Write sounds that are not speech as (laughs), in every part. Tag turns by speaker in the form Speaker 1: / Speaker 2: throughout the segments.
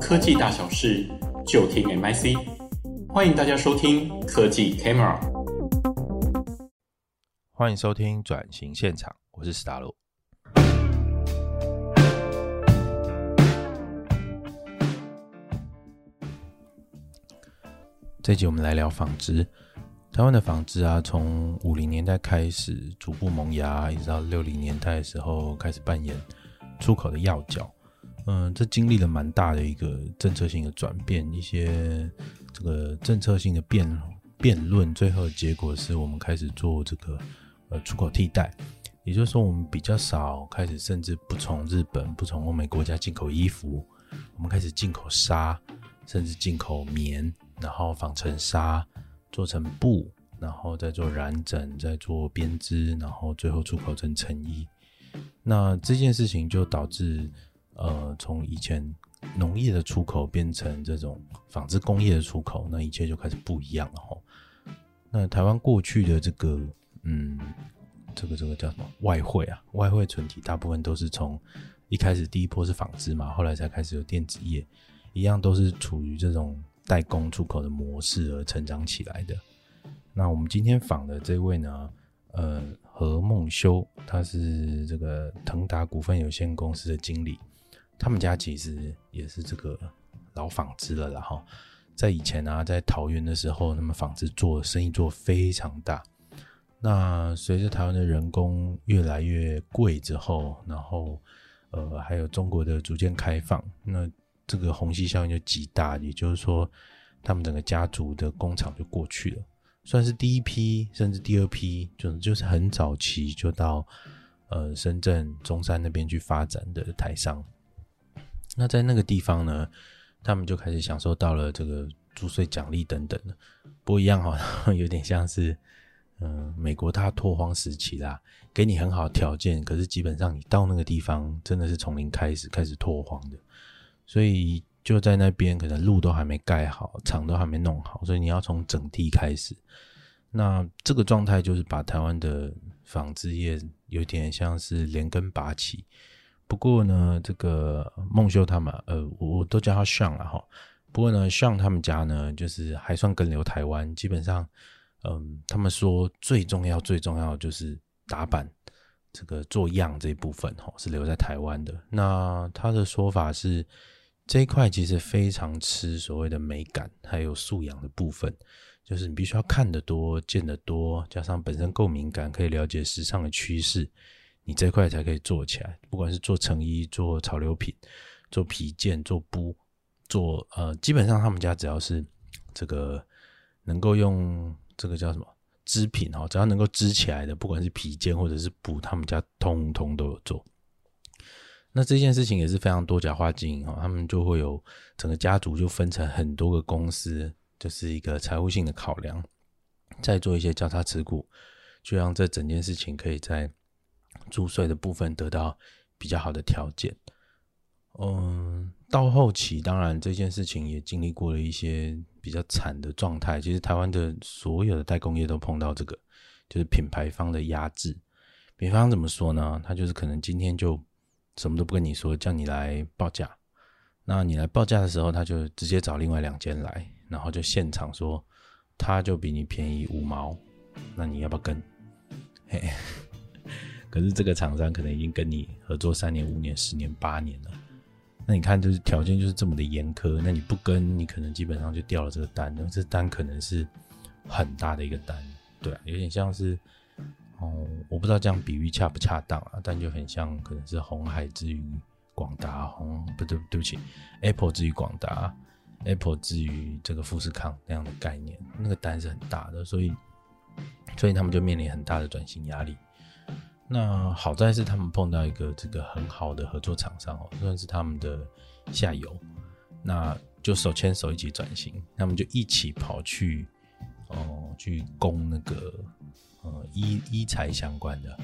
Speaker 1: 科技大小事，就听 MIC。欢迎大家收听科技 Camera。
Speaker 2: 欢迎收听转型现场，我是史达洛。这集我们来聊纺织。台湾的纺织啊，从五零年代开始逐步萌芽，一直到六零年代的时候开始扮演出口的要角。嗯，这经历了蛮大的一个政策性的转变，一些这个政策性的辩辩论，最后的结果是我们开始做这个呃出口替代，也就是说，我们比较少开始，甚至不从日本、不从欧美国家进口衣服，我们开始进口纱，甚至进口棉，然后纺成纱。做成布，然后再做染整，再做编织，然后最后出口成成衣。那这件事情就导致，呃，从以前农业的出口变成这种纺织工业的出口，那一切就开始不一样了哈。那台湾过去的这个，嗯，这个这个叫什么外汇啊？外汇存体大部分都是从一开始第一波是纺织嘛，后来才开始有电子业，一样都是处于这种。代工出口的模式而成长起来的。那我们今天访的这位呢，呃，何梦修，他是这个腾达股份有限公司的经理。他们家其实也是这个老纺织了，然后在以前啊，在桃园的时候，那么纺织做生意做非常大。那随着台湾的人工越来越贵之后，然后呃，还有中国的逐渐开放，那。这个虹吸效应就极大，也就是说，他们整个家族的工厂就过去了，算是第一批，甚至第二批，就就是很早期就到呃深圳、中山那边去发展的台商。那在那个地方呢，他们就开始享受到了这个租税奖励等等的，不一样哈，(laughs) 有点像是嗯、美国它拓荒时期啦，给你很好的条件，可是基本上你到那个地方真的是从零开始开始拓荒的。所以就在那边，可能路都还没盖好，厂都还没弄好，所以你要从整地开始。那这个状态就是把台湾的纺织业有点像是连根拔起。不过呢，这个孟修他们，呃，我都叫他向了哈。不过呢向他们家呢，就是还算跟留台湾，基本上，嗯，他们说最重要、最重要就是打板。这个做样这一部分哈是留在台湾的。那他的说法是，这一块其实非常吃所谓的美感，还有素养的部分，就是你必须要看得多、见得多，加上本身够敏感，可以了解时尚的趋势，你这块才可以做起来。不管是做成衣、做潮流品、做皮件、做布、做呃，基本上他们家只要是这个能够用这个叫什么？织品哈，只要能够织起来的，不管是皮件或者是布，他们家通通都有做。那这件事情也是非常多角化经营哈，他们就会有整个家族就分成很多个公司，就是一个财务性的考量，再做一些交叉持股，就让这整件事情可以在注税的部分得到比较好的条件。嗯，到后期当然这件事情也经历过了一些比较惨的状态。其实台湾的所有的代工业都碰到这个，就是品牌方的压制。品牌方怎么说呢？他就是可能今天就什么都不跟你说，叫你来报价。那你来报价的时候，他就直接找另外两间来，然后就现场说，他就比你便宜五毛，那你要不要跟？嘿，可是这个厂商可能已经跟你合作三年、五年、十年、八年了。那你看，就是条件就是这么的严苛，那你不跟，你可能基本上就掉了这个单，那这单可能是很大的一个单，对啊，有点像是，哦，我不知道这样比喻恰不恰当啊，但就很像，可能是红海之于广达，红不对，对不起，Apple 之于广达，Apple 之于这个富士康那样的概念，那个单是很大的，所以，所以他们就面临很大的转型压力。那好在是他们碰到一个这个很好的合作厂商哦，算是他们的下游，那就手牵手一起转型，他们就一起跑去哦去攻那个呃医医材相关的。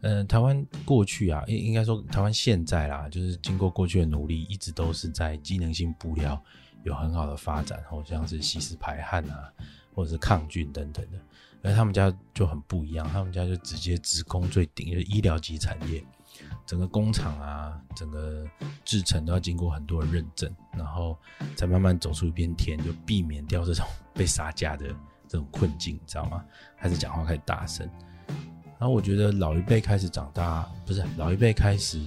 Speaker 2: 嗯，台湾过去啊，应应该说台湾现在啦，就是经过过去的努力，一直都是在机能性布料有很好的发展，好像是吸湿排汗啊，或者是抗菌等等的。而他们家就很不一样，他们家就直接直攻最顶，就医疗级产业。整个工厂啊，整个制程都要经过很多的认证，然后才慢慢走出一片天，就避免掉这种被杀价的这种困境，你知道吗？开始讲话开始大声，然后我觉得老一辈开始长大，不是老一辈开始。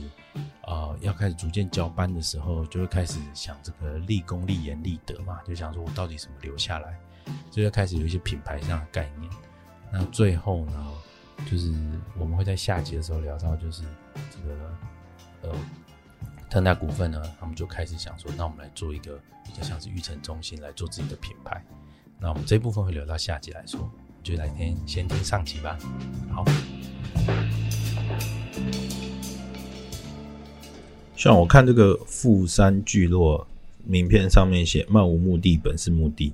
Speaker 2: 呃，要开始逐渐交班的时候，就会开始想这个立功、立言、立德嘛，就想说我到底怎么留下来，就要开始有一些品牌上的概念。那最后呢，就是我们会在下集的时候聊到，就是这个呃，特大股份呢，他们就开始想说，那我们来做一个比较像是育成中心来做自己的品牌。那我们这部分会留到下集来说，就来听先听上集吧。好。像我看这个富山聚落名片上面写“漫无目的本是目的”，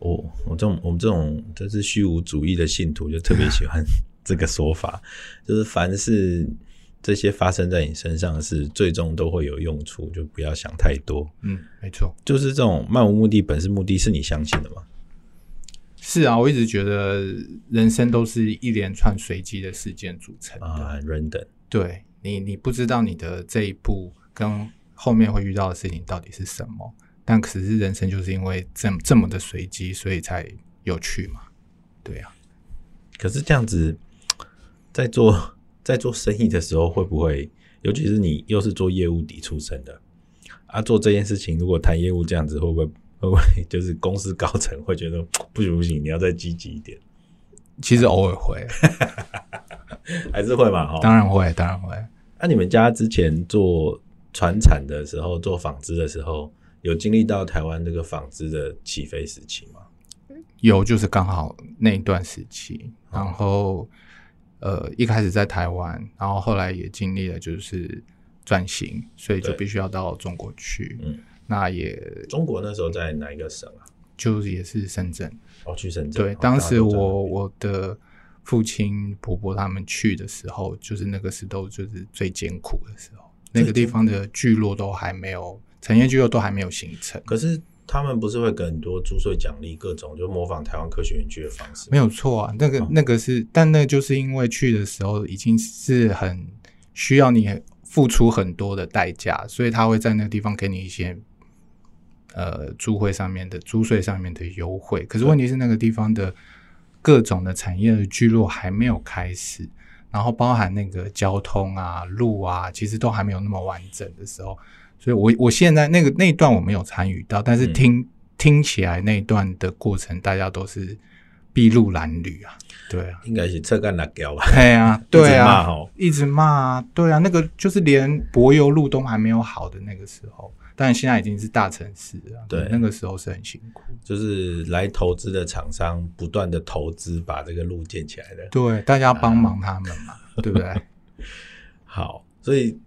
Speaker 2: 我我这种我们这种就是虚无主义的信徒就特别喜欢 (laughs) 这个说法，就是凡是这些发生在你身上的事，最终都会有用处，就不要想太多。
Speaker 3: 嗯，没错，
Speaker 2: 就是这种“漫无目的本是目的”，是你相信的吗？
Speaker 3: 是啊，我一直觉得人生都是一连串随机的事件组成的。
Speaker 2: 啊，random，
Speaker 3: 对。你你不知道你的这一步跟后面会遇到的事情到底是什么，但可是人生就是因为这么这么的随机，所以才有趣嘛。对啊，
Speaker 2: 可是这样子在做在做生意的时候，会不会，尤其是你又是做业务底出身的啊，做这件事情如果谈业务这样子，会不会会不会就是公司高层会觉得不行不行，你要再积极一点？
Speaker 3: 其实偶尔会。(laughs)
Speaker 2: 还是会嘛？哈，
Speaker 3: 当然会，当然会。
Speaker 2: 那、啊、你们家之前做传产的时候，做纺织的时候，有经历到台湾这个纺织的起飞时期吗？
Speaker 3: 有，就是刚好那一段时期。然后，嗯、呃，一开始在台湾，然后后来也经历了就是转型，所以就必须要到中国去。嗯，那也
Speaker 2: 中国那时候在哪一个省啊？
Speaker 3: 就是也是深圳。
Speaker 2: 哦，去深圳。
Speaker 3: 对，当时我我的。父亲、婆婆他们去的时候，就是那个时候，就是最艰苦的时候。那个地方的聚落都还没有产业聚落都还没有形成。
Speaker 2: 可是他们不是会给很多租税奖励，各种就模仿台湾科学园区的方式？
Speaker 3: 没有错啊，那个那个是，但那就是因为去的时候已经是很需要你付出很多的代价，所以他会在那个地方给你一些呃租会上面的租税上面的优惠。可是问题是那个地方的。各种的产业的聚落还没有开始，然后包含那个交通啊、路啊，其实都还没有那么完整的时候，所以我我现在那个那一段我没有参与到，但是听、嗯、听起来那一段的过程，大家都是筚路蓝缕啊，对啊，
Speaker 2: 应该是侧干辣椒吧？
Speaker 3: 对啊，对啊，一直骂啊，对啊，那个就是连柏油路都还没有好的那个时候。但现在已经是大城市了，对，那个时候是很辛苦。
Speaker 2: 就是来投资的厂商不断的投资，把这个路建起来的。
Speaker 3: 对，大家帮忙他们嘛，啊、对不对？(laughs)
Speaker 2: 好，所以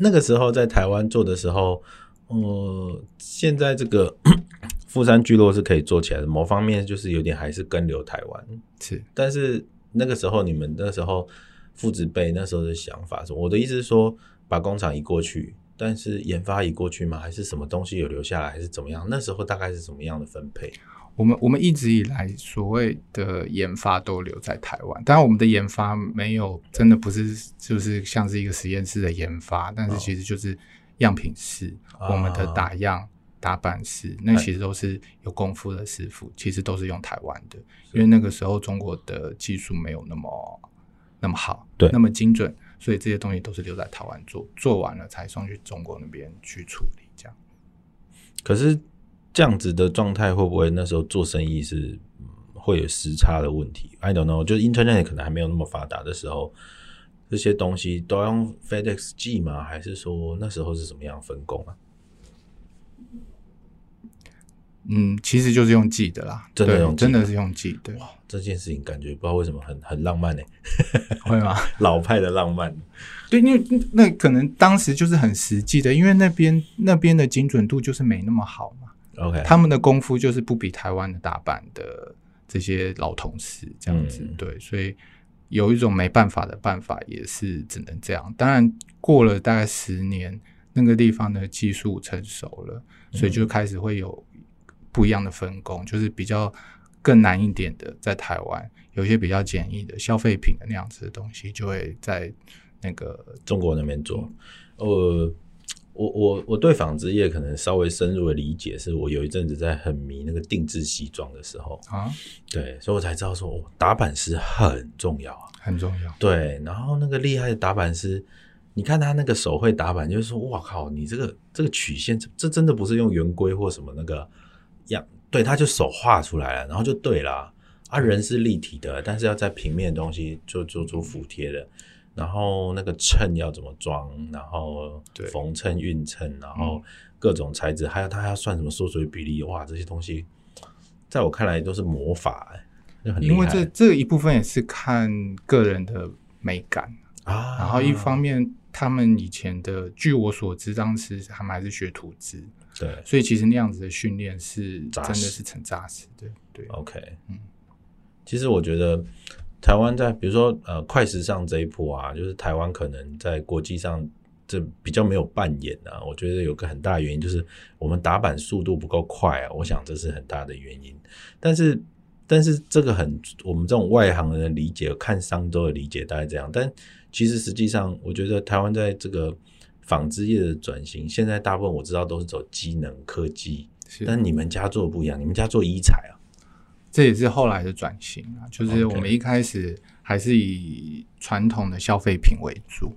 Speaker 2: 那个时候在台湾做的时候，呃，现在这个 (coughs) 富山聚落是可以做起来的。某方面就是有点还是跟留台湾，
Speaker 3: 是。
Speaker 2: 但是那个时候你们那时候父子辈那时候的想法是，我的意思是说，把工厂移过去。但是研发移过去吗？还是什么东西有留下来？还是怎么样？那时候大概是什么样的分配？
Speaker 3: 我们我们一直以来所谓的研发都留在台湾，当然我们的研发没有真的不是就是像是一个实验室的研发，但是其实就是样品室，哦、我们的打样打板室，那其实都是有功夫的师傅，其实都是用台湾的，因为那个时候中国的技术没有那么那么好，对，那么精准。所以这些东西都是留在台湾做，做完了才送去中国那边去处理，这样。
Speaker 2: 可是这样子的状态会不会那时候做生意是会有时差的问题？I don't know，就是 Internet 可能还没有那么发达的时候，这些东西都要用 FedEx 寄吗？还是说那时候是怎么样分工啊？
Speaker 3: 嗯，其实就是用寄的啦，真的用，真的是用寄的。哇，
Speaker 2: 这件事情感觉不知道为什么很很浪漫呢？(laughs)
Speaker 3: 会吗？(laughs)
Speaker 2: 老派的浪漫。
Speaker 3: 对，因为那可能当时就是很实际的，因为那边那边的精准度就是没那么好嘛。
Speaker 2: OK，
Speaker 3: 他们的功夫就是不比台湾的打板的这些老同事这样子。嗯、对，所以有一种没办法的办法，也是只能这样。当然，过了大概十年，那个地方的技术成熟了，所以就开始会有。不一样的分工，就是比较更难一点的，在台湾有一些比较简易的消费品的那样子的东西，就会在那个
Speaker 2: 中国那边做。呃，我我我对纺织业可能稍微深入的理解，是我有一阵子在很迷那个定制西装的时候啊，对，所以我才知道说，哦，打版师很重要啊，
Speaker 3: 很重要。
Speaker 2: 对，然后那个厉害的打版师，你看他那个手绘打版，就是说，哇靠，你这个这个曲线，这这真的不是用圆规或什么那个样，对，他就手画出来了，然后就对了。啊，人是立体的，但是要在平面的东西就做出服帖的，然后那个衬要怎么装，然后缝衬、熨衬，然后各种材质，还有它还要算什么缩水比例，哇，这些东西在我看来都是魔法。
Speaker 3: 因为这这一部分也是看个人的美感啊，然后一方面他们以前的，据我所知，当时他们还是学图纸，
Speaker 2: 对，
Speaker 3: 所以其实那样子的训练是真的是很扎实，对对
Speaker 2: ，OK，嗯。其实我觉得台湾在比如说呃快时尚这一波啊，就是台湾可能在国际上这比较没有扮演啊。我觉得有个很大的原因就是我们打板速度不够快啊，我想这是很大的原因。但是但是这个很我们这种外行人的理解，看商周的理解大概这样。但其实实际上，我觉得台湾在这个纺织业的转型，现在大部分我知道都是走机能科技，但你们家做的不一样，你们家做医材啊。
Speaker 3: 这也是后来的转型啊，就是我们一开始还是以传统的消费品为主。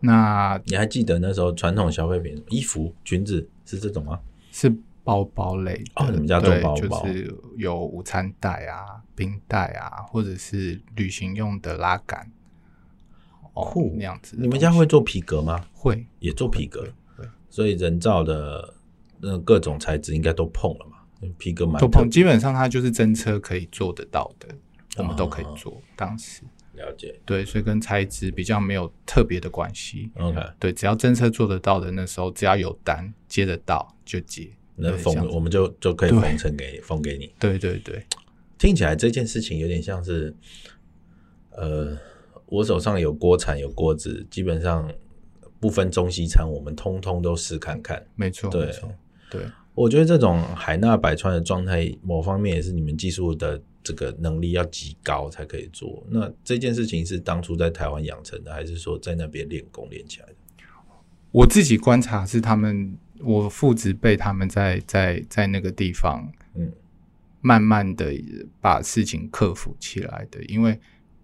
Speaker 3: 那
Speaker 2: 你还记得那时候传统消费品，衣服、裙子是这种吗？
Speaker 3: 是包包类的。
Speaker 2: 哦，你们家做包包，
Speaker 3: 就是有午餐袋啊、冰袋啊，或者是旅行用的拉杆。
Speaker 2: 酷，
Speaker 3: 哦，那样子。
Speaker 2: 你们家会做皮革吗？
Speaker 3: 会，
Speaker 2: 也做皮革。对，所以人造的那各种材质应该都碰了嘛。皮革蛮多，
Speaker 3: 基本上它就是真车可以做得到的，我们都可以做。哦、当时
Speaker 2: 了解，
Speaker 3: 对，所以跟材质比较没有特别的关系。
Speaker 2: OK，
Speaker 3: 对，只要真车做得到的，那时候只要有单接得到就接，
Speaker 2: 能缝我们就就可以缝成给缝给你。
Speaker 3: 对对对，
Speaker 2: 听起来这件事情有点像是，呃，我手上有锅铲有锅子，基本上不分中西餐，我们通通都试看看。
Speaker 3: 没错，
Speaker 2: 对
Speaker 3: 没错，对。
Speaker 2: 我觉得这种海纳百川的状态，某方面也是你们技术的这个能力要极高才可以做。那这件事情是当初在台湾养成的，还是说在那边练功练起来的？
Speaker 3: 我自己观察是他们，我父子辈他们在在在那个地方，嗯，慢慢的把事情克服起来的。因为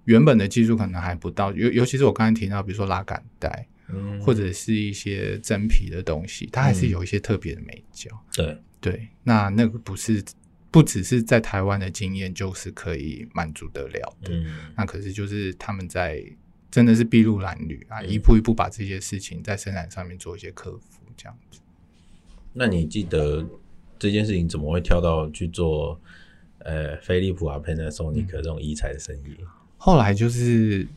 Speaker 3: 原本的技术可能还不到，尤尤其是我刚才提到，比如说拉杆带。嗯，或者是一些真皮的东西，它还是有一些特别的美角。
Speaker 2: 嗯、对
Speaker 3: 对，那那个不是不只是在台湾的经验，就是可以满足得了的。嗯，那可是就是他们在真的是筚路蓝缕啊，嗯、一步一步把这些事情在生产上面做一些克服，这样子。
Speaker 2: 那你记得这件事情怎么会跳到去做呃飞利浦啊、Panasonic 这种医材的生意？嗯、
Speaker 3: 后来就是。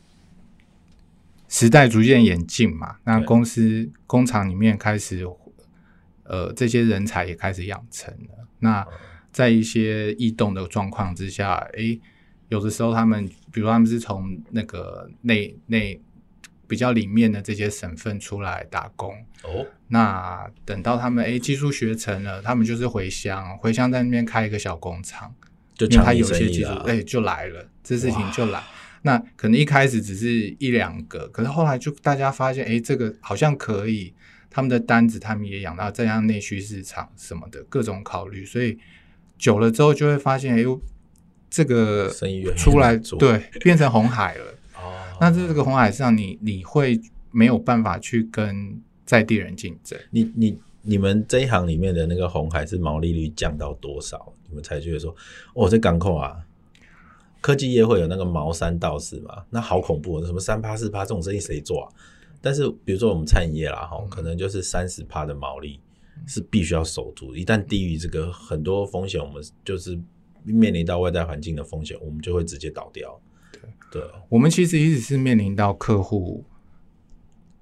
Speaker 3: 时代逐渐演进嘛，那公司工厂里面开始，呃，这些人才也开始养成了。那在一些异动的状况之下，诶，有的时候他们，比如他们是从那个内内比较里面的这些省份出来打工哦。那等到他们诶技术学成了，他们就是回乡，回乡在那边开一个小工厂，就他有些技术，诶，就来了，这事情就来。那可能一开始只是一两个，可是后来就大家发现，哎，这个好像可以，他们的单子他们也养到这样内需市场什么的各种考虑，所以久了之后就会发现，哎呦，这个出来对变成红海了。哦，那在这个红海上，你你会没有办法去跟在地人竞争。
Speaker 2: 你你你们这一行里面的那个红海是毛利率降到多少？你们才觉得说，哦，这港口啊。科技业会有那个毛三到四嘛？那好恐怖，什么三趴四趴这种生意谁做啊？但是比如说我们餐饮业啦，哈，可能就是三十趴的毛利是必须要守住，一旦低于这个很多风险，我们就是面临到外在环境的风险，我们就会直接倒掉。对，对，
Speaker 3: 我们其实一直是面临到客
Speaker 2: 户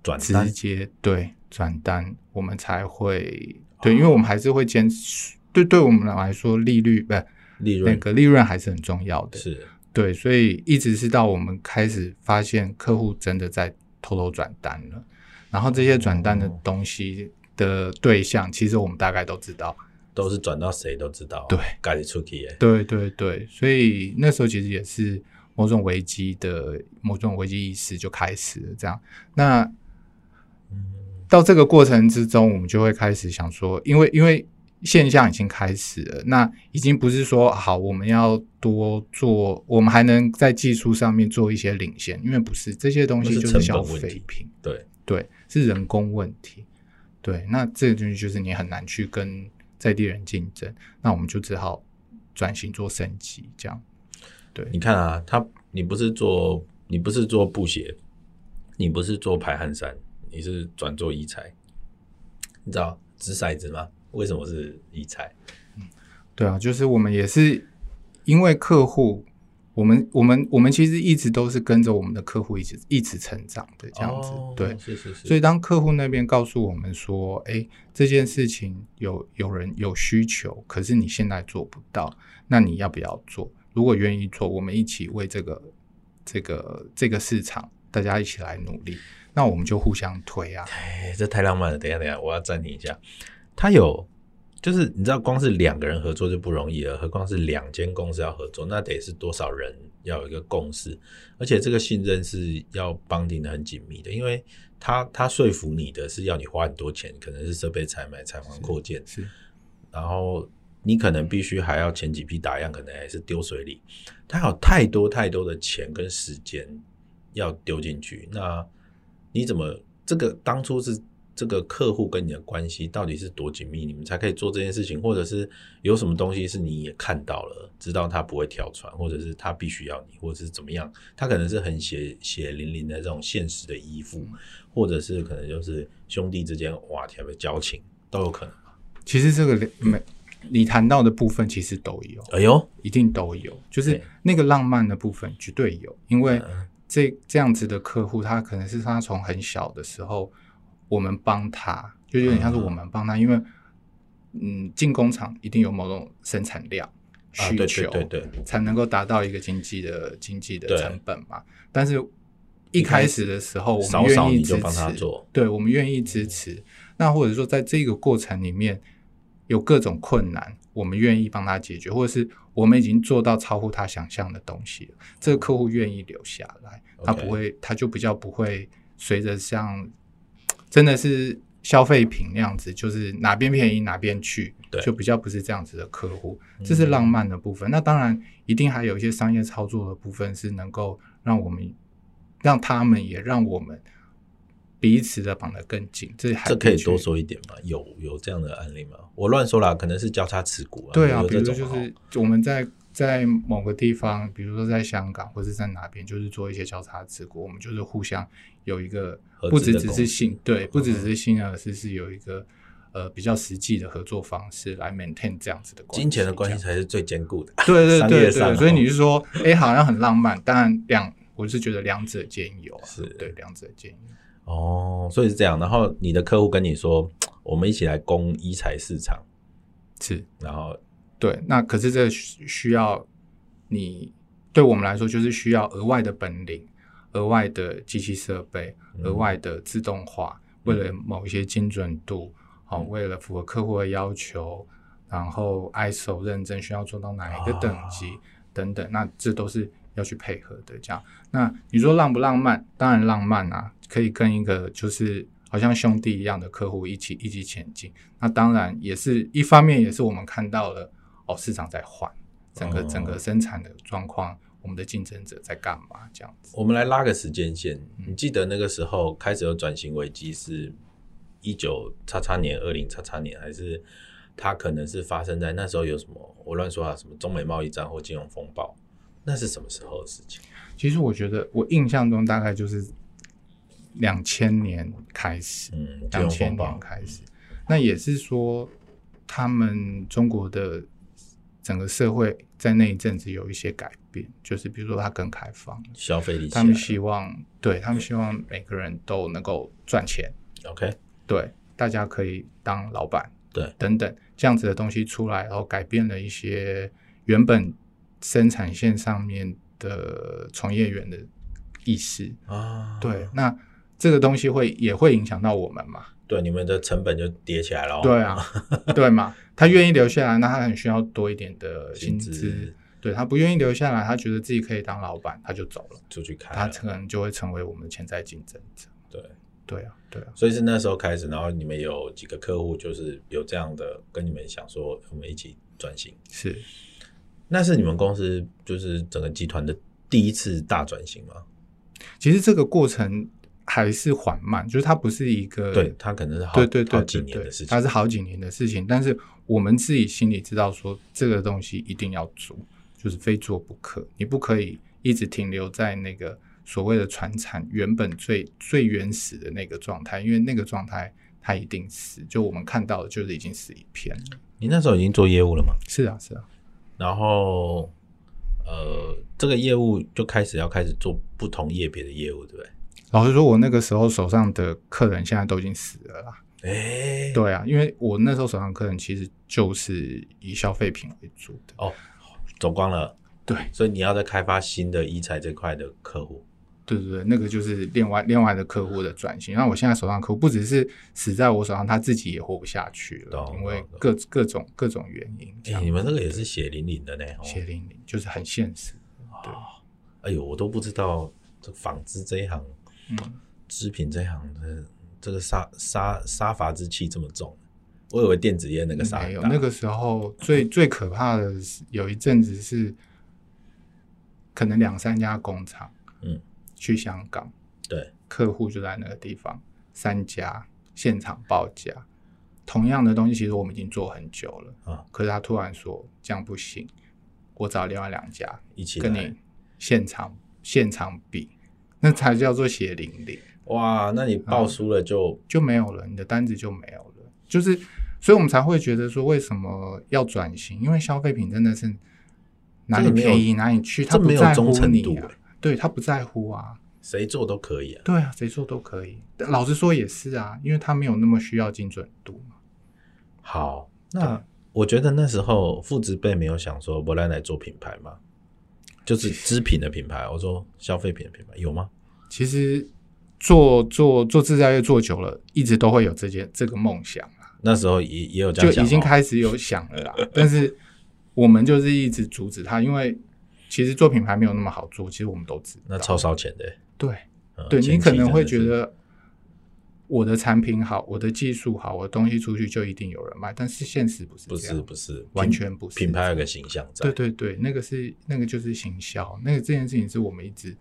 Speaker 2: 转，
Speaker 3: 直接对转单，我们才会对，因为我们还是会坚持，对，对我们来说利率不。
Speaker 2: 利润。
Speaker 3: 那个利润还是很重要的，
Speaker 2: 是。
Speaker 3: 对，所以一直是到我们开始发现客户真的在偷偷转单了，然后这些转单的东西的对象，其实我们大概都知道，
Speaker 2: 都是转到谁都知道，
Speaker 3: 对，
Speaker 2: 赶紧出去耶，
Speaker 3: 对对对，所以那时候其实也是某种危机的某种危机意识就开始了。这样，那到这个过程之中，我们就会开始想说，因为因为现象已经开始了，那已经不是说好我们要多做，我们还能在技术上面做一些领先，因为不是这些东西就是消费品，
Speaker 2: 对
Speaker 3: 对，是人工问题。对，那这个东西就是你很难去跟在地人竞争，那我们就只好转型做升级，这样。对，
Speaker 2: 你看啊，他你不是做你不是做布鞋，你不是做排汗衫，你是转做衣材，你知道掷骰子吗？为什么是理财？
Speaker 3: 嗯，对啊，就是我们也是因为客户。我们我们我们其实一直都是跟着我们的客户一直一直成长的这样子，
Speaker 2: 哦、
Speaker 3: 对，
Speaker 2: 是是是。
Speaker 3: 所以当客户那边告诉我们说，哎，这件事情有有人有需求，可是你现在做不到，那你要不要做？如果愿意做，我们一起为这个这个这个市场大家一起来努力，那我们就互相推啊。
Speaker 2: 哎，这太浪漫了！等一下等一下，我要暂停一下。他有。就是你知道，光是两个人合作就不容易了，何况是两间公司要合作，那得是多少人要有一个共识，而且这个信任是要绑定的很紧密的，因为他他说服你的是要你花很多钱，可能是设备采买、厂房扩建，
Speaker 3: 是，
Speaker 2: 然后你可能必须还要前几批打样，可能还是丢水里，他有太多太多的钱跟时间要丢进去，那你怎么这个当初是？这个客户跟你的关系到底是多紧密，你们才可以做这件事情，或者是有什么东西是你也看到了，知道他不会跳船，或者是他必须要你，或者是怎么样？他可能是很血血淋淋的这种现实的依附，或者是可能就是兄弟之间哇天的交情都有可能。
Speaker 3: 其实这个没你谈到的部分，其实都有。
Speaker 2: 哎呦，
Speaker 3: 一定都有，就是那个浪漫的部分绝对有，因为这这样子的客户，他可能是他从很小的时候。我们帮他，就有点像是我们帮他，嗯、因为，嗯，进工厂一定有某种生产量需求，对对对，才能够达到一个经济的经济的成本嘛。但是，一开始的时候，我们愿意支持，对，我们愿意支持。那或者说，在这个过程里面有各种困难，我们愿意帮他解决，或者是我们已经做到超乎他想象的东西了，这个客户愿意留下来，他不会，他就比较不会随着像。真的是消费品那样子，就是哪边便宜哪边去，对，就比较不是这样子的客户，这是浪漫的部分。嗯、那当然，一定还有一些商业操作的部分，是能够让我们让他们也让我们彼此的绑得更紧。这还
Speaker 2: 这可以多说一点吗？有有这样的案例吗？我乱说啦，可能是交叉持股啊。
Speaker 3: 对啊，比如说就是我们在。在某个地方，比如说在香港或是在哪边，就是做一些交叉持股，我们就是互相有一个不只只是信，对，不只只是信任，而是是有一个呃比较实际的合作方式来 maintain 这样子的关系。
Speaker 2: 金钱的关系才是最坚固的。
Speaker 3: 对对 (laughs) 对对，所以你是说，哎、欸，好像很浪漫，当然两，我是觉得两者兼有，是对两者兼有。
Speaker 2: 哦，所以是这样。然后你的客户跟你说，(tsk) 我们一起来攻一财市场，
Speaker 3: 是，
Speaker 2: 然后。
Speaker 3: 对，那可是这需要你对我们来说，就是需要额外的本领、额外的机器设备、额外的自动化，嗯、为了某一些精准度，好、嗯，为了符合客户的要求，然后 ISO 认证需要做到哪一个等级、哦、等等，那这都是要去配合的。这样，那你说浪不浪漫？当然浪漫啊，可以跟一个就是好像兄弟一样的客户一起一起前进。那当然也是一方面，也是我们看到了。哦，市场在换，整个整个生产的状况，哦、我们的竞争者在干嘛？这样子，
Speaker 2: 我们来拉个时间线。你记得那个时候开始有转型危机是一九叉叉年、二零叉叉年，还是它可能是发生在那时候有什么？我乱说啊，什么中美贸易战或金融风暴？那是什么时候的事情？
Speaker 3: 其实我觉得，我印象中大概就是两千年开始，嗯，两千年开始，那也是说他们中国的。整个社会在那一阵子有一些改变，就是比如说它更开放，
Speaker 2: 消费力，
Speaker 3: 他们希望，对，他们希望每个人都能够赚钱
Speaker 2: ，OK，
Speaker 3: 对，大家可以当老板，
Speaker 2: 对，
Speaker 3: 等等这样子的东西出来，然后改变了一些原本生产线上面的从业员的意识
Speaker 2: 啊，
Speaker 3: 对，那这个东西会也会影响到我们嘛？
Speaker 2: 对，你们的成本就叠起来了。
Speaker 3: 对啊，(laughs) 对嘛，他愿意留下来，那他很需要多一点的薪资，对，他不愿意留下来，他觉得自己可以当老板，他就走了，
Speaker 2: 出去开，
Speaker 3: 他可能就会成为我们潜在竞争者。
Speaker 2: 对，
Speaker 3: 对啊，对啊。
Speaker 2: 所以是那时候开始，然后你们有几个客户，就是有这样的跟你们想说，我们一起转型。
Speaker 3: 是，
Speaker 2: 那是你们公司就是整个集团的第一次大转型吗？
Speaker 3: 其实这个过程还是缓慢，就是它不是一个，
Speaker 2: 对，它可能是好
Speaker 3: 对对对，
Speaker 2: 好几年的事情，
Speaker 3: 它是好几年的事情，但是我们自己心里知道说，这个东西一定要做，就是非做不可，你不可以一直停留在那个所谓的传产原本最最原始的那个状态，因为那个状态它一定死，就我们看到的就是已经死一片了。
Speaker 2: 你那时候已经做业务了吗？
Speaker 3: 是啊，是啊，
Speaker 2: 然后。呃，这个业务就开始要开始做不同业别的业务，对不对？
Speaker 3: 老实说，我那个时候手上的客人现在都已经死了啦。
Speaker 2: 哎、欸，
Speaker 3: 对啊，因为我那时候手上客人其实就是以消费品为主的。
Speaker 2: 哦，走光了。
Speaker 3: 对，
Speaker 2: 所以你要再开发新的医材这块的客户。
Speaker 3: 对对对，那个就是另外另外的客户的转型。那我现在手上客户不只是死在我手上，他自己也活不下去了，因为各各种各种原因。
Speaker 2: 欸，你们那个也是血淋淋的呢，
Speaker 3: 血淋淋就是很现实。对，
Speaker 2: 哎呦，我都不知道这纺织这一行，嗯，织品这一行的这个杀杀杀伐之气这么重。我以为电子烟那个杀
Speaker 3: 没有，那个时候最最可怕的是有一阵子是可能两三家工厂，嗯。去香港，
Speaker 2: 对，客
Speaker 3: 户就在那个地方，三家现场报价，同样的东西，其实我们已经做很久了啊。可是他突然说这样不行，我找另外两家
Speaker 2: 一起
Speaker 3: 跟你现场现场比，那才叫做血淋淋。
Speaker 2: 哇，那你报输了就、
Speaker 3: 嗯、就没有了，你的单子就没有了。就是，所以我们才会觉得说，为什么要转型？因为消费品真的是哪里便宜哪里去，他不在乎你、啊。对，他不在乎啊，
Speaker 2: 谁做都可以啊。
Speaker 3: 对啊，谁做都可以。老实说也是啊，因为他没有那么需要精准度嘛。
Speaker 2: 好，那我觉得那时候父执辈没有想说我来来做品牌嘛，就是织品的品牌。我说消费品的品牌有吗？
Speaker 3: 其实做做做制造业做久了，一直都会有这件这个梦想啊。
Speaker 2: 那时候也也有这样想，
Speaker 3: 就已经开始有想了啦。但是我们就是一直阻止他，因为。其实做品牌没有那么好做，其实我们都知道。
Speaker 2: 那超烧钱的。
Speaker 3: 对，嗯、对你可能会觉得我的产品好，我的技术好，我的东西出去就一定有人买，但是现实不是这样，
Speaker 2: 不是不是，
Speaker 3: 完全不是。
Speaker 2: 品牌有个形象在。
Speaker 3: 对对对，那个是那个就是行销，那个这件事情是我们一直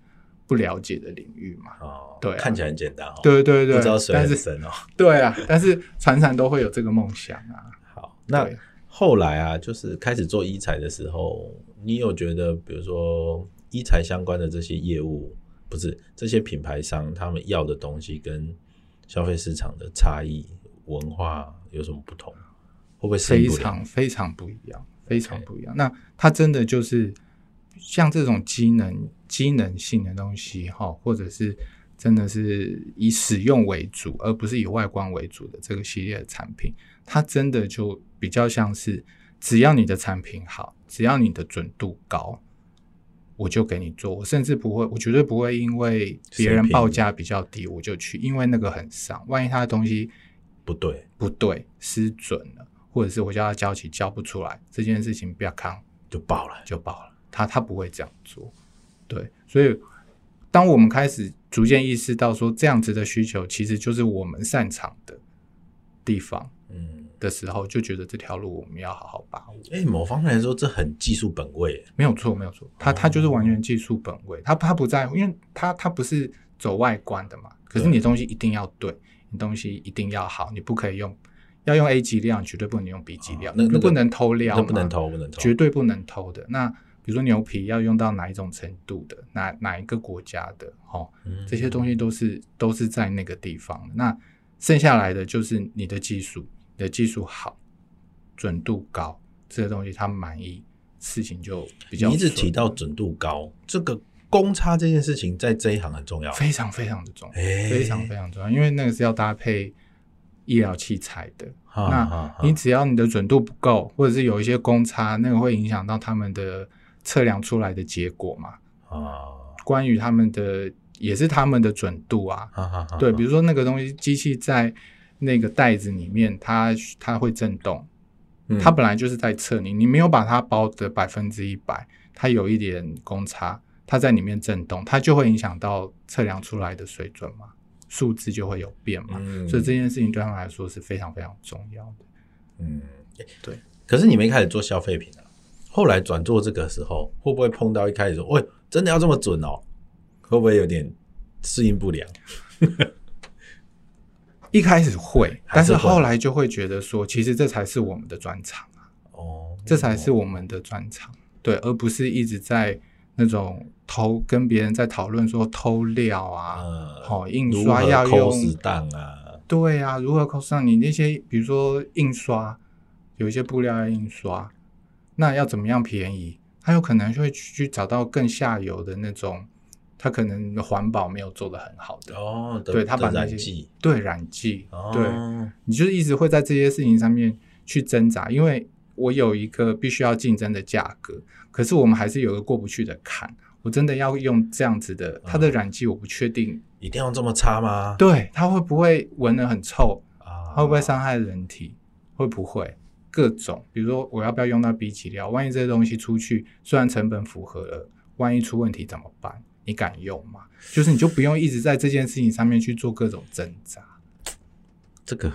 Speaker 3: 不了解的领域嘛。
Speaker 2: 哦，
Speaker 3: 对、啊，
Speaker 2: 看起来很简单哦。
Speaker 3: 对对对，
Speaker 2: 不知道水很深哦。
Speaker 3: 对啊，但是常常都会有这个梦想啊。(laughs)
Speaker 2: 好，那后来啊，就是开始做医材的时候。你有觉得，比如说医材相关的这些业务，不是这些品牌商他们要的东西跟消费市场的差异文化有什么不同？会不会
Speaker 3: 非常非常不一样？非常不一样。那它真的就是像这种机能机能性的东西哈，或者是真的是以使用为主，而不是以外观为主的这个系列的产品，它真的就比较像是。只要你的产品好，只要你的准度高，我就给你做。我甚至不会，我绝对不会因为别人报价比较低，我就去，因为那个很伤。万一他的东西
Speaker 2: 不对，
Speaker 3: 不对，失准了，或者是我叫他交期交不出来，这件事情不要扛，
Speaker 2: 就爆了，
Speaker 3: 就爆了。他他不会这样做。对，所以当我们开始逐渐意识到说，这样子的需求其实就是我们擅长的地方。嗯。的时候就觉得这条路我们要好好把握。
Speaker 2: 哎、欸，某方面来说，这很技术本位。
Speaker 3: 没有错，没有错，他他就是完全技术本位，他他不在乎，因为他他不是走外观的嘛。可是你的东西一定要对，你东西一定要好，你不可以用，要用 A 级料，绝对不能用 B 级料，那不能偷料，
Speaker 2: 不能偷，不能偷，
Speaker 3: 绝对不能偷的。那比如说牛皮要用到哪一种程度的，哪哪一个国家的，哦，这些东西都是都是在那个地方。那剩下来的就是你的技术。你的技术好，准度高，这些东西他们满意，事情就比较。
Speaker 2: 你一直提到准度高，这个公差这件事情在这一行很重要，
Speaker 3: 非常非常的重要，欸、非常非常重要，因为那个是要搭配医疗器材的。啊、那你只要你的准度不够，或者是有一些公差，那个会影响到他们的测量出来的结果嘛？啊，关于他们的也是他们的准度啊。啊啊啊对，比如说那个东西机器在。那个袋子里面它，它它会震动，
Speaker 2: 嗯、
Speaker 3: 它本来就是在测你，你没有把它包的百分之一百，它有一点公差，它在里面震动，它就会影响到测量出来的水准嘛，数字就会有变嘛。
Speaker 2: 嗯、
Speaker 3: 所以这件事情对他们来说是非常非常重要的。
Speaker 2: 嗯，
Speaker 3: 对。
Speaker 2: 可是你一开始做消费品啊，后来转做这个时候，会不会碰到一开始说，喂，真的要这么准哦？会不会有点适应不良？
Speaker 3: 一开始
Speaker 2: 会，
Speaker 3: 但是后来就会觉得说，其实这才是我们的专长啊。
Speaker 2: 哦，
Speaker 3: 这才是我们的专长，对，而不是一直在那种偷跟别人在讨论说偷料啊，好、呃、印刷要用
Speaker 2: 适当啊，
Speaker 3: 对啊，如何扣上你那些，比如说印刷，有一些布料要印刷，那要怎么样便宜？他有可能就会去找到更下游的那种。他可能环保没有做的很好的
Speaker 2: 哦，
Speaker 3: 对它把那些
Speaker 2: 剂
Speaker 3: 对染剂，
Speaker 2: 哦、
Speaker 3: 对，你就是一直会在这些事情上面去挣扎，因为我有一个必须要竞争的价格，可是我们还是有一个过不去的坎。我真的要用这样子的，它的染剂我不确定，
Speaker 2: 一定要这么差吗？
Speaker 3: 对，它会不会闻得很臭
Speaker 2: 啊？
Speaker 3: 会不会伤害人体？会不会各种？比如说我要不要用到 B 级料？万一这些东西出去，虽然成本符合了，万一出问题怎么办？你敢用吗？就是你就不用一直在这件事情上面去做各种挣扎。
Speaker 2: 这个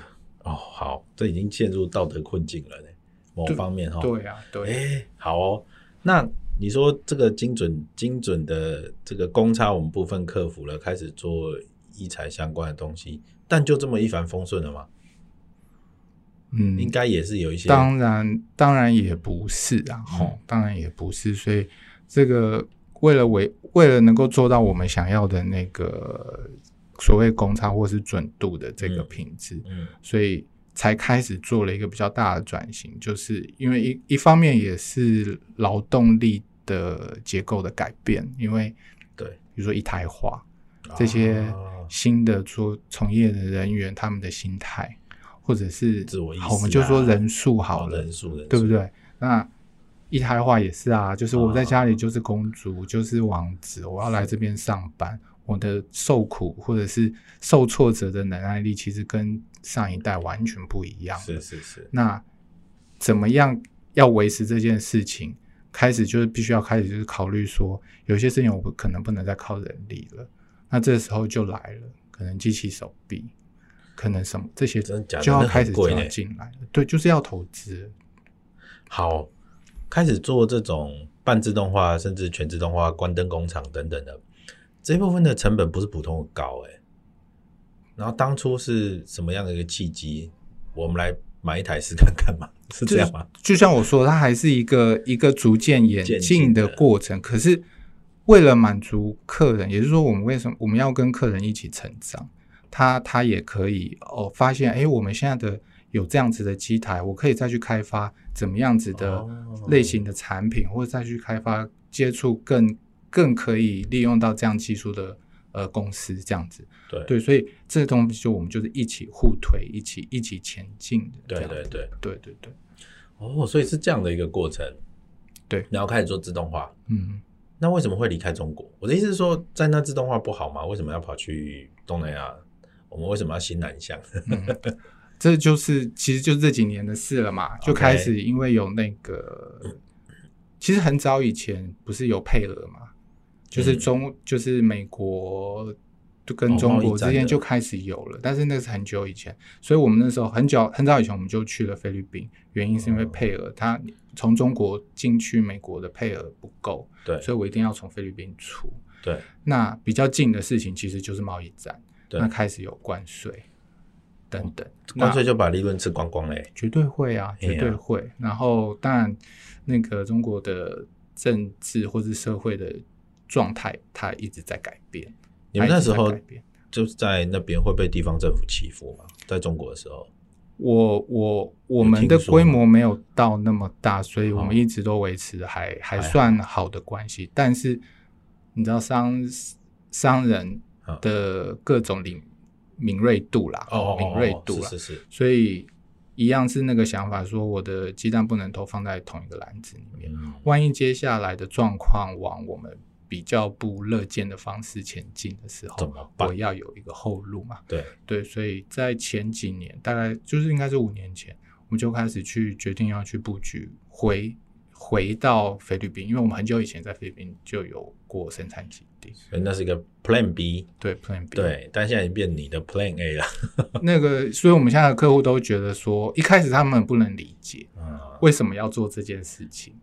Speaker 2: 哦，好，这已经陷入道德困境了呢。某方面哈、哦，
Speaker 3: 对啊，对。哎、
Speaker 2: 欸，好哦。那你说这个精准、精准的这个公差，我们部分克服了，开始做医材相关的东西，但就这么一帆风顺了吗？
Speaker 3: 嗯，
Speaker 2: 应该也是有一些。
Speaker 3: 当然，当然也不是啊。吼、嗯，当然也不是。所以这个。为了为为了能够做到我们想要的那个所谓公差或是准度的这个品质，
Speaker 2: 嗯，嗯，
Speaker 3: 所以才开始做了一个比较大的转型，就是因为一一方面也是劳动力的结构的改变，因为
Speaker 2: 对，
Speaker 3: 比如说一台化这些新的做从业的人员，他们的心态或者是
Speaker 2: 自我意识，
Speaker 3: 我们就说人数好了，
Speaker 2: 人数人数。
Speaker 3: 对不对？那一胎化也是啊，就是我在家里就是公主，哦、就是王子，我要来这边上班，我的受苦或者是受挫折的忍耐力，其实跟上一代完全不一样。
Speaker 2: 是是是。
Speaker 3: 那怎么样要维持这件事情？开始就是必须要开始就是考虑说，有些事情我可能不能再靠人力了。那这时候就来了，可能机器手臂，可能什么这些就要开始就要进来了。对，就是要投资。
Speaker 2: 好。开始做这种半自动化，甚至全自动化、关灯工厂等等的，这一部分的成本不是普通的高诶。然后当初是什么样的一个契机？我们来买一台试看看嘛，(laughs) 是这样吗？
Speaker 3: 就，就像我说，它还是一个一个逐渐演进的过程。可是为了满足客人，也就是说，我们为什么我们要跟客人一起成长？他他也可以哦，发现哎，我们现在的。有这样子的机台，我可以再去开发怎么样子的类型的产品，或者再去开发接触更更可以利用到这样技术的呃公司这样子。
Speaker 2: 对
Speaker 3: 对，所以这个东西就我们就是一起互推，一起一起前进的。
Speaker 2: 对对对对
Speaker 3: 对对对。
Speaker 2: 哦，所以是这样的一个过程。
Speaker 3: 对，
Speaker 2: 然后开始做自动化。
Speaker 3: 嗯，
Speaker 2: 那为什么会离开中国？我的意思是说，在那自动化不好吗？为什么要跑去东南亚？我们为什么要新南向？
Speaker 3: 嗯这就是其实就这几年的事了嘛，就开始因为有那个.其实很早以前不是有配额嘛，就是中、嗯、就是美国就跟中国之间就开始有了，哦、但是那是很久以前，所以我们那时候很久很早以前我们就去了菲律宾，原因是因为配额，它从中国进去美国的配额不够，
Speaker 2: 对，
Speaker 3: 所以我一定要从菲律宾出，
Speaker 2: 对，
Speaker 3: 那比较近的事情其实就是贸易战，
Speaker 2: 对，
Speaker 3: 那开始有关税。等等，
Speaker 2: 干脆就把利润吃光光嘞！
Speaker 3: 绝对会啊，绝对会。啊、然后，当然，那个中国的政治或是社会的状态，它一直在改变。
Speaker 2: 你们那时候就是在那边会被地方政府欺负吗？在中国的时候，
Speaker 3: 我我我们的规模没有到那么大，所以我们一直都维持还、哦、还算好的关系。但是，你知道商商人的各种领。敏锐度啦，
Speaker 2: 哦，
Speaker 3: 敏锐度啦，
Speaker 2: 是是是，
Speaker 3: 所以一样是那个想法，说我的鸡蛋不能都放在同一个篮子里面。嗯、万一接下来的状况往我们比较不乐见的方式前进的时候，我要有一个后路嘛。
Speaker 2: 对。
Speaker 3: 对，所以在前几年，大概就是应该是五年前，我们就开始去决定要去布局回回到菲律宾，因为我们很久以前在菲律宾就有过生产基地，
Speaker 2: 所以那是一个 Plan B，
Speaker 3: 对 Plan B，
Speaker 2: 对，但现在已经变你的 Plan A 了。(laughs)
Speaker 3: 那个，所以我们现在的客户都觉得说，一开始他们不能理解，为什么要做这件事情。
Speaker 2: 嗯、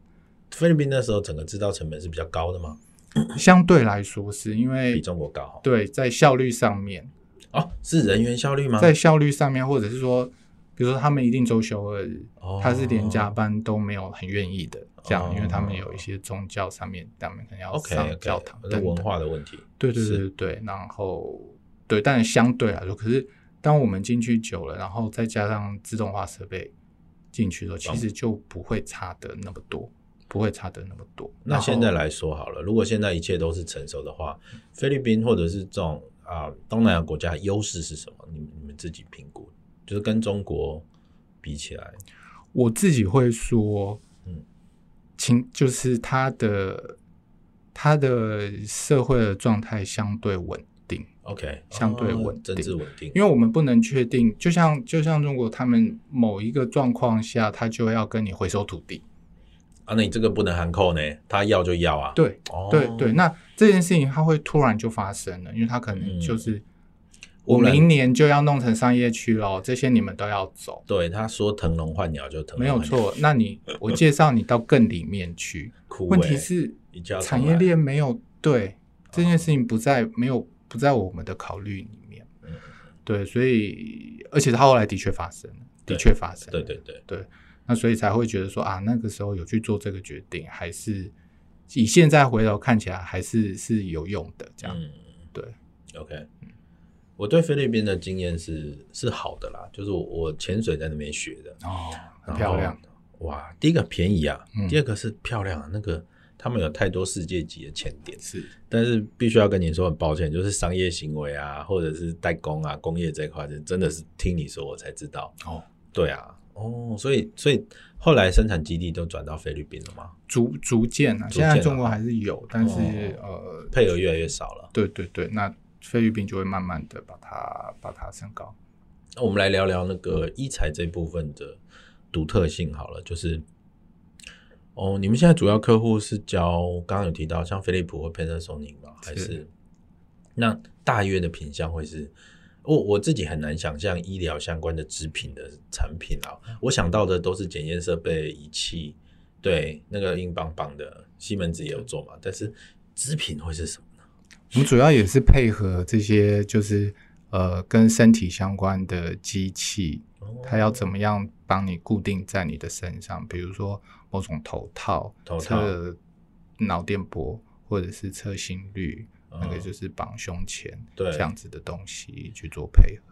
Speaker 2: 菲律宾那时候整个制造成本是比较高的吗？(clears throat)
Speaker 3: 相对来说是因为
Speaker 2: 比中国高，
Speaker 3: 对，在效率上面，
Speaker 2: 哦，是人员效率吗？
Speaker 3: 在效率上面，或者是说，比如说他们一定周休二日，哦、他是连加班都没有很愿意的，这样，哦、因为他们有一些宗教上面，他们可能要上教堂等等
Speaker 2: okay, okay, 文化的问
Speaker 3: 题。对对对对对，然后对，但是相对来说，可是当我们进去久了，然后再加上自动化设备进去的时候，其实就不会差的那么多。不会差的那么多。
Speaker 2: 那现在来说好了，如果现在一切都是成熟的话，菲律宾或者是这种啊东南亚国家优势是什么？你们你们自己评估，就是跟中国比起来，
Speaker 3: 我自己会说，嗯，情就是他的他的社会的状态相对稳定
Speaker 2: ，OK，
Speaker 3: 相对稳定，
Speaker 2: 政治稳定，
Speaker 3: 因为我们不能确定，就像就像中国他们某一个状况下，他就要跟你回收土地。
Speaker 2: 啊，那你这个不能含扣呢？他要就要啊。
Speaker 3: 对，哦、对对，那这件事情它会突然就发生了，因为他可能就是、嗯、我明年就要弄成商业区喽，这些你们都要走。
Speaker 2: 对，他说腾笼换鸟就腾。没
Speaker 3: 有错，那你我介绍你到更里面去。欸、问题是产业链没有对这件事情不在没有不在我们的考虑里面。嗯、对，所以而且他后来的确发生了，的确发生了。
Speaker 2: 对对对对。
Speaker 3: 对那所以才会觉得说啊，那个时候有去做这个决定，还是以现在回头看起来还是是有用的。这样，嗯、对
Speaker 2: ，OK，、嗯、我对菲律宾的经验是是好的啦，就是我我潜水在那边学的
Speaker 3: 哦，很漂亮，
Speaker 2: 哇，第一个便宜啊，
Speaker 3: 嗯、
Speaker 2: 第二个是漂亮啊，那个他们有太多世界级的潜点
Speaker 3: 是，
Speaker 2: 但是必须要跟你说很抱歉，就是商业行为啊，或者是代工啊，工业这一块，真的是听你说我才知道
Speaker 3: 哦，
Speaker 2: 对啊。哦，所以所以后来生产基地都转到菲律宾了吗？
Speaker 3: 逐逐渐啊，现在中国还是有，但是、
Speaker 2: 哦、
Speaker 3: 呃，
Speaker 2: 配额越来越少了。
Speaker 3: 对对对，那菲律宾就会慢慢的把它把它升高。
Speaker 2: 那我们来聊聊那个医材这部分的独特性好了，就是哦，你们现在主要客户是交刚刚有提到像飞利浦或 Panasonic 吗？还是，是那大约的品相会是？我我自己很难想象医疗相关的制品的产品啊，我想到的都是检验设备仪器，对，那个硬邦邦的，西门子也有做嘛，但是制品会是什么呢？
Speaker 3: 我们主要也是配合这些，就是呃跟身体相关的机器，它要怎么样帮你固定在你的身上，比如说某种头套，
Speaker 2: 头套
Speaker 3: 测脑电波或者是测心率。那个就是绑胸前，对这样子的东西去做配合。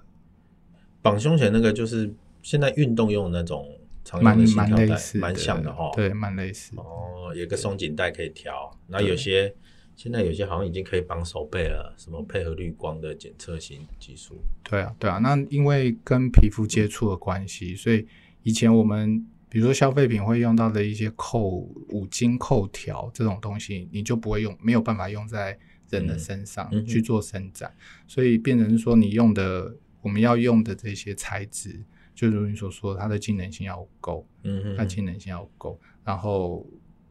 Speaker 2: 绑胸前那个就是现在运动用的那种常用的蛮类似，蛮像的哈。
Speaker 3: 对，蛮类似。
Speaker 2: 哦，有个松紧带可以调，然后有些对现在有些好像已经可以绑手背了，什么配合绿光的检测型技术。
Speaker 3: 对啊，对啊。那因为跟皮肤接触的关系，嗯、所以以前我们比如说消费品会用到的一些扣五金扣条这种东西，你就不会用，没有办法用在。人的身上去做伸展，嗯嗯、所以变成说你用的我们要用的这些材质，就如你所说，它的机能性要够，
Speaker 2: 嗯哼，
Speaker 3: 它机能性要够，然后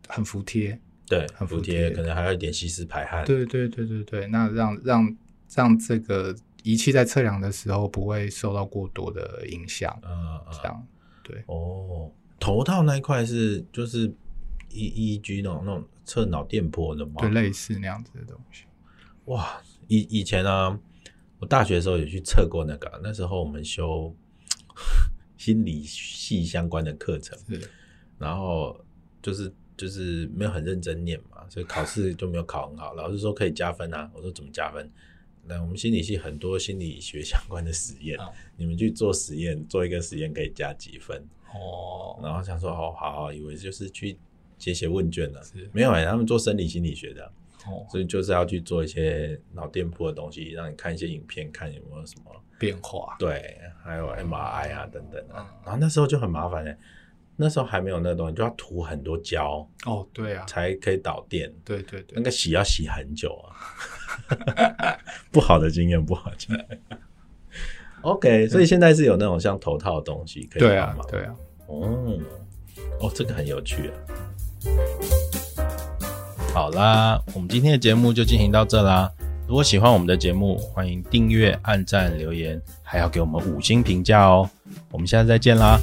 Speaker 3: 很服帖，
Speaker 2: 对，很服帖，可能还有一点吸湿排汗，
Speaker 3: 对对对对对，那让让让这个仪器在测量的时候不会受到过多的影响，
Speaker 2: 嗯，
Speaker 3: 这样，对，
Speaker 2: 哦，头套那一块是就是 E E G 那种那种测脑电波的吗？
Speaker 3: 对，类似那样子的东西。
Speaker 2: 哇，以以前呢、啊，我大学的时候有去测过那个，那时候我们修 (laughs) 心理系相关的课程，
Speaker 3: 是
Speaker 2: 然后就是就是没有很认真念嘛，所以考试就没有考很好。老师说可以加分啊，我说怎么加分？那我们心理系很多心理学相关的实验，哦、你们去做实验，做一个实验可以加几分
Speaker 3: 哦。
Speaker 2: 然后想说哦，好好，以为就是去写写问卷了，
Speaker 3: 是
Speaker 2: 没有哎、欸，他们做生理心理学的。
Speaker 3: 哦、
Speaker 2: 所以就是要去做一些脑电波的东西，让你看一些影片，看有没有什么
Speaker 3: 变化。
Speaker 2: 对，还有 MRI 啊等等啊。
Speaker 3: 嗯、
Speaker 2: 然后那时候就很麻烦哎，那时候还没有那东西，就要涂很多胶
Speaker 3: 哦，对啊，
Speaker 2: 才可以导电。
Speaker 3: 对对对，
Speaker 2: 那个洗要洗很久啊，(laughs) 不好的经验，不好经验。OK，所以现在是有那种像头套的东西可以
Speaker 3: 对啊，对啊，
Speaker 2: 哦，哦，这个很有趣啊。好啦，我们今天的节目就进行到这啦。如果喜欢我们的节目，欢迎订阅、按赞、留言，还要给我们五星评价哦。我们下次再见啦。